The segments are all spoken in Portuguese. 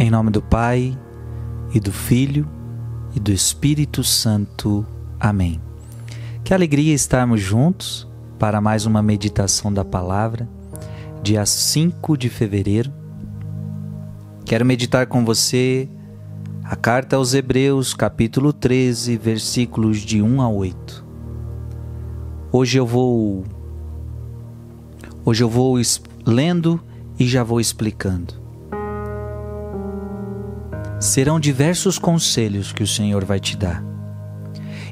Em nome do Pai, e do Filho, e do Espírito Santo. Amém. Que alegria estarmos juntos para mais uma meditação da palavra, dia 5 de fevereiro. Quero meditar com você a carta aos Hebreus, capítulo 13, versículos de 1 a 8. Hoje eu vou Hoje eu vou lendo e já vou explicando. Serão diversos conselhos que o Senhor vai te dar.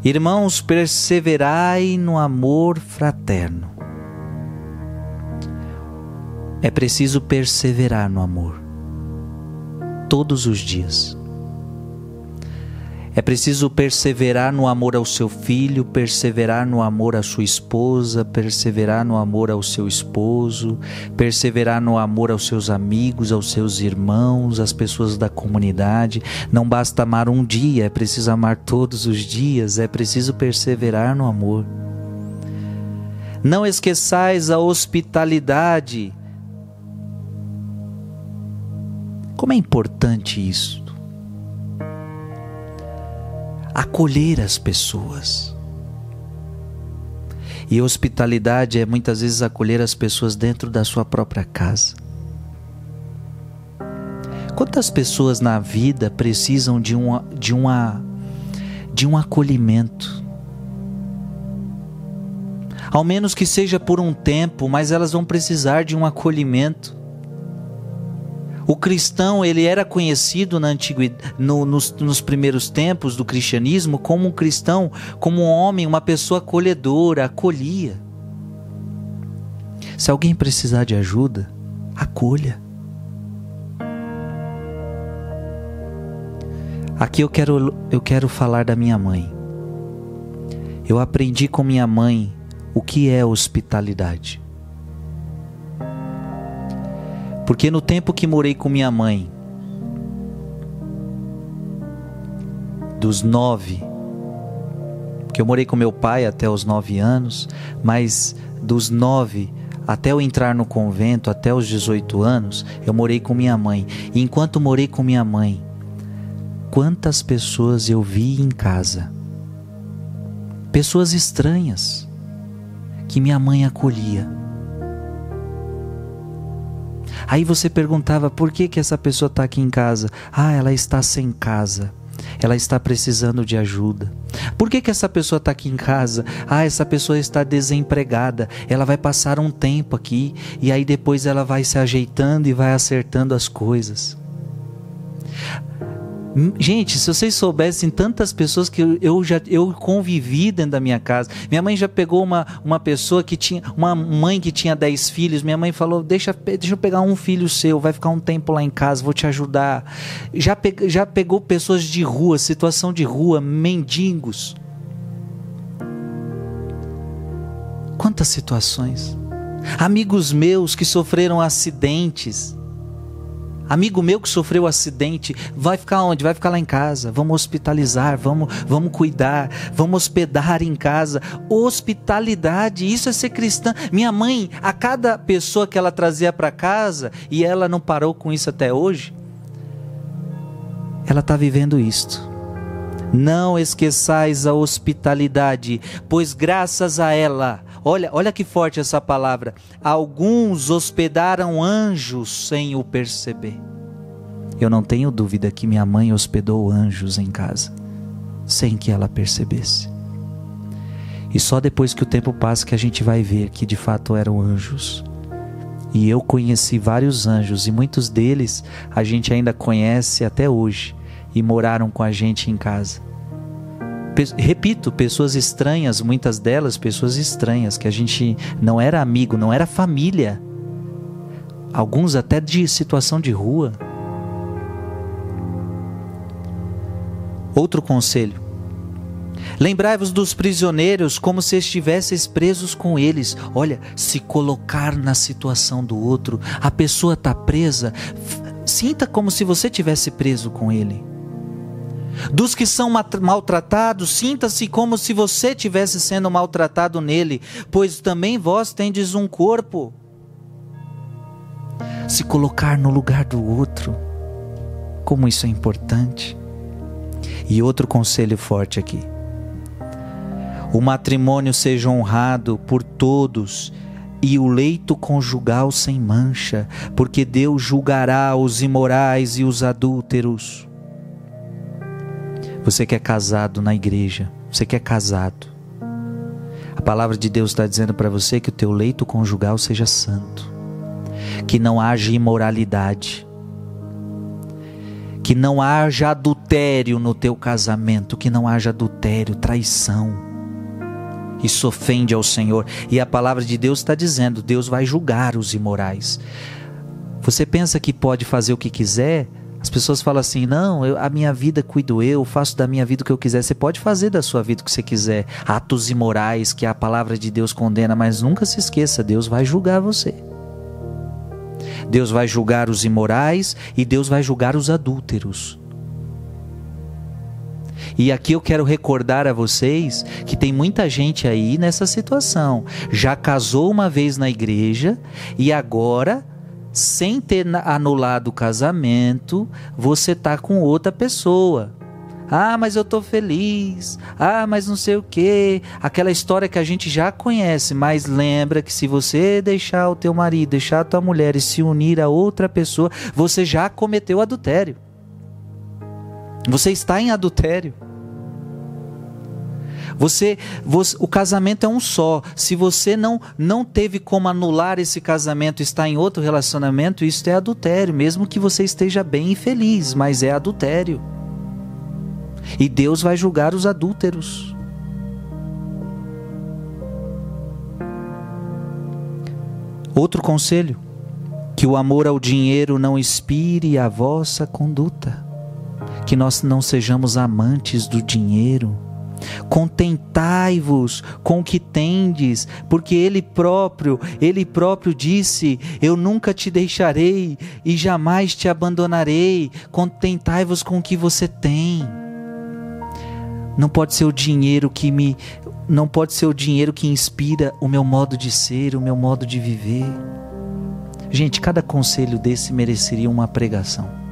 Irmãos, perseverai no amor fraterno. É preciso perseverar no amor todos os dias. É preciso perseverar no amor ao seu filho, perseverar no amor à sua esposa, perseverar no amor ao seu esposo, perseverar no amor aos seus amigos, aos seus irmãos, às pessoas da comunidade. Não basta amar um dia, é preciso amar todos os dias, é preciso perseverar no amor. Não esqueçais a hospitalidade. Como é importante isso acolher as pessoas. E hospitalidade é muitas vezes acolher as pessoas dentro da sua própria casa. Quantas pessoas na vida precisam de, uma, de, uma, de um acolhimento? Ao menos que seja por um tempo, mas elas vão precisar de um acolhimento. O cristão ele era conhecido na antiguidade, no, nos, nos primeiros tempos do cristianismo como um cristão, como um homem, uma pessoa acolhedora, acolhia. Se alguém precisar de ajuda, acolha. Aqui eu quero, eu quero falar da minha mãe. Eu aprendi com minha mãe o que é hospitalidade. Porque no tempo que morei com minha mãe, dos nove, porque eu morei com meu pai até os nove anos, mas dos nove até eu entrar no convento, até os 18 anos, eu morei com minha mãe. E enquanto morei com minha mãe, quantas pessoas eu vi em casa? Pessoas estranhas que minha mãe acolhia Aí você perguntava por que, que essa pessoa está aqui em casa? Ah, ela está sem casa. Ela está precisando de ajuda. Por que, que essa pessoa está aqui em casa? Ah, essa pessoa está desempregada. Ela vai passar um tempo aqui e aí depois ela vai se ajeitando e vai acertando as coisas. Hum, gente, se vocês soubessem tantas pessoas que eu já eu convivi dentro da minha casa. Minha mãe já pegou uma, uma pessoa que tinha. Uma mãe que tinha 10 filhos. Minha mãe falou: deixa, deixa eu pegar um filho seu, vai ficar um tempo lá em casa, vou te ajudar. Já, pe, já pegou pessoas de rua, situação de rua, mendigos. Quantas situações. Amigos meus que sofreram acidentes Amigo meu que sofreu um acidente, vai ficar onde? Vai ficar lá em casa. Vamos hospitalizar, vamos, vamos cuidar, vamos hospedar em casa. Hospitalidade, isso é ser cristã. Minha mãe, a cada pessoa que ela trazia para casa, e ela não parou com isso até hoje, ela está vivendo isto. Não esqueçais a hospitalidade, pois graças a ela Olha, olha que forte essa palavra. Alguns hospedaram anjos sem o perceber. Eu não tenho dúvida que minha mãe hospedou anjos em casa, sem que ela percebesse. E só depois que o tempo passa que a gente vai ver que de fato eram anjos. E eu conheci vários anjos e muitos deles a gente ainda conhece até hoje e moraram com a gente em casa repito, pessoas estranhas, muitas delas pessoas estranhas, que a gente não era amigo, não era família. Alguns até de situação de rua. Outro conselho. Lembrai-vos dos prisioneiros como se estivesseis presos com eles. Olha, se colocar na situação do outro. A pessoa está presa, sinta como se você tivesse preso com ele. Dos que são maltratados, sinta-se como se você tivesse sendo maltratado nele, pois também vós tendes um corpo. Se colocar no lugar do outro. como isso é importante. E outro conselho forte aqui. O matrimônio seja honrado por todos e o leito conjugal sem mancha, porque Deus julgará os imorais e os adúlteros. Você que é casado na igreja, você que é casado, a palavra de Deus está dizendo para você que o teu leito conjugal seja santo, que não haja imoralidade, que não haja adultério no teu casamento, que não haja adultério, traição. Isso ofende ao Senhor. E a palavra de Deus está dizendo: Deus vai julgar os imorais. Você pensa que pode fazer o que quiser? As pessoas falam assim: não, eu, a minha vida cuido eu, faço da minha vida o que eu quiser. Você pode fazer da sua vida o que você quiser. Atos imorais que a palavra de Deus condena, mas nunca se esqueça: Deus vai julgar você. Deus vai julgar os imorais e Deus vai julgar os adúlteros. E aqui eu quero recordar a vocês que tem muita gente aí nessa situação. Já casou uma vez na igreja e agora, sem ter anulado o casamento, você tá com outra pessoa. Ah, mas eu tô feliz. Ah, mas não sei o que. Aquela história que a gente já conhece, mas lembra que se você deixar o teu marido, deixar a tua mulher e se unir a outra pessoa, você já cometeu adultério. Você está em adultério. Você, você, o casamento é um só. Se você não não teve como anular esse casamento, está em outro relacionamento, isso é adultério, mesmo que você esteja bem e feliz, mas é adultério. E Deus vai julgar os adúlteros. Outro conselho: que o amor ao dinheiro não inspire a vossa conduta. Que nós não sejamos amantes do dinheiro. Contentai-vos com o que tendes, porque ele próprio, ele próprio disse: Eu nunca te deixarei e jamais te abandonarei. Contentai-vos com o que você tem. Não pode ser o dinheiro que me não pode ser o dinheiro que inspira o meu modo de ser, o meu modo de viver. Gente, cada conselho desse mereceria uma pregação.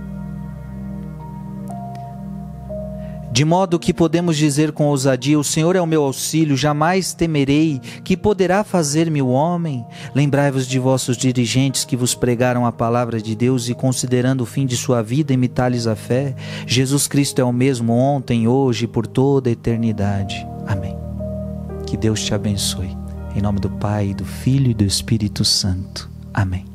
De modo que podemos dizer com ousadia: O Senhor é o meu auxílio, jamais temerei. Que poderá fazer-me o homem? Lembrai-vos de vossos dirigentes que vos pregaram a palavra de Deus e, considerando o fim de sua vida, imitai-lhes a fé. Jesus Cristo é o mesmo ontem, hoje e por toda a eternidade. Amém. Que Deus te abençoe. Em nome do Pai, do Filho e do Espírito Santo. Amém.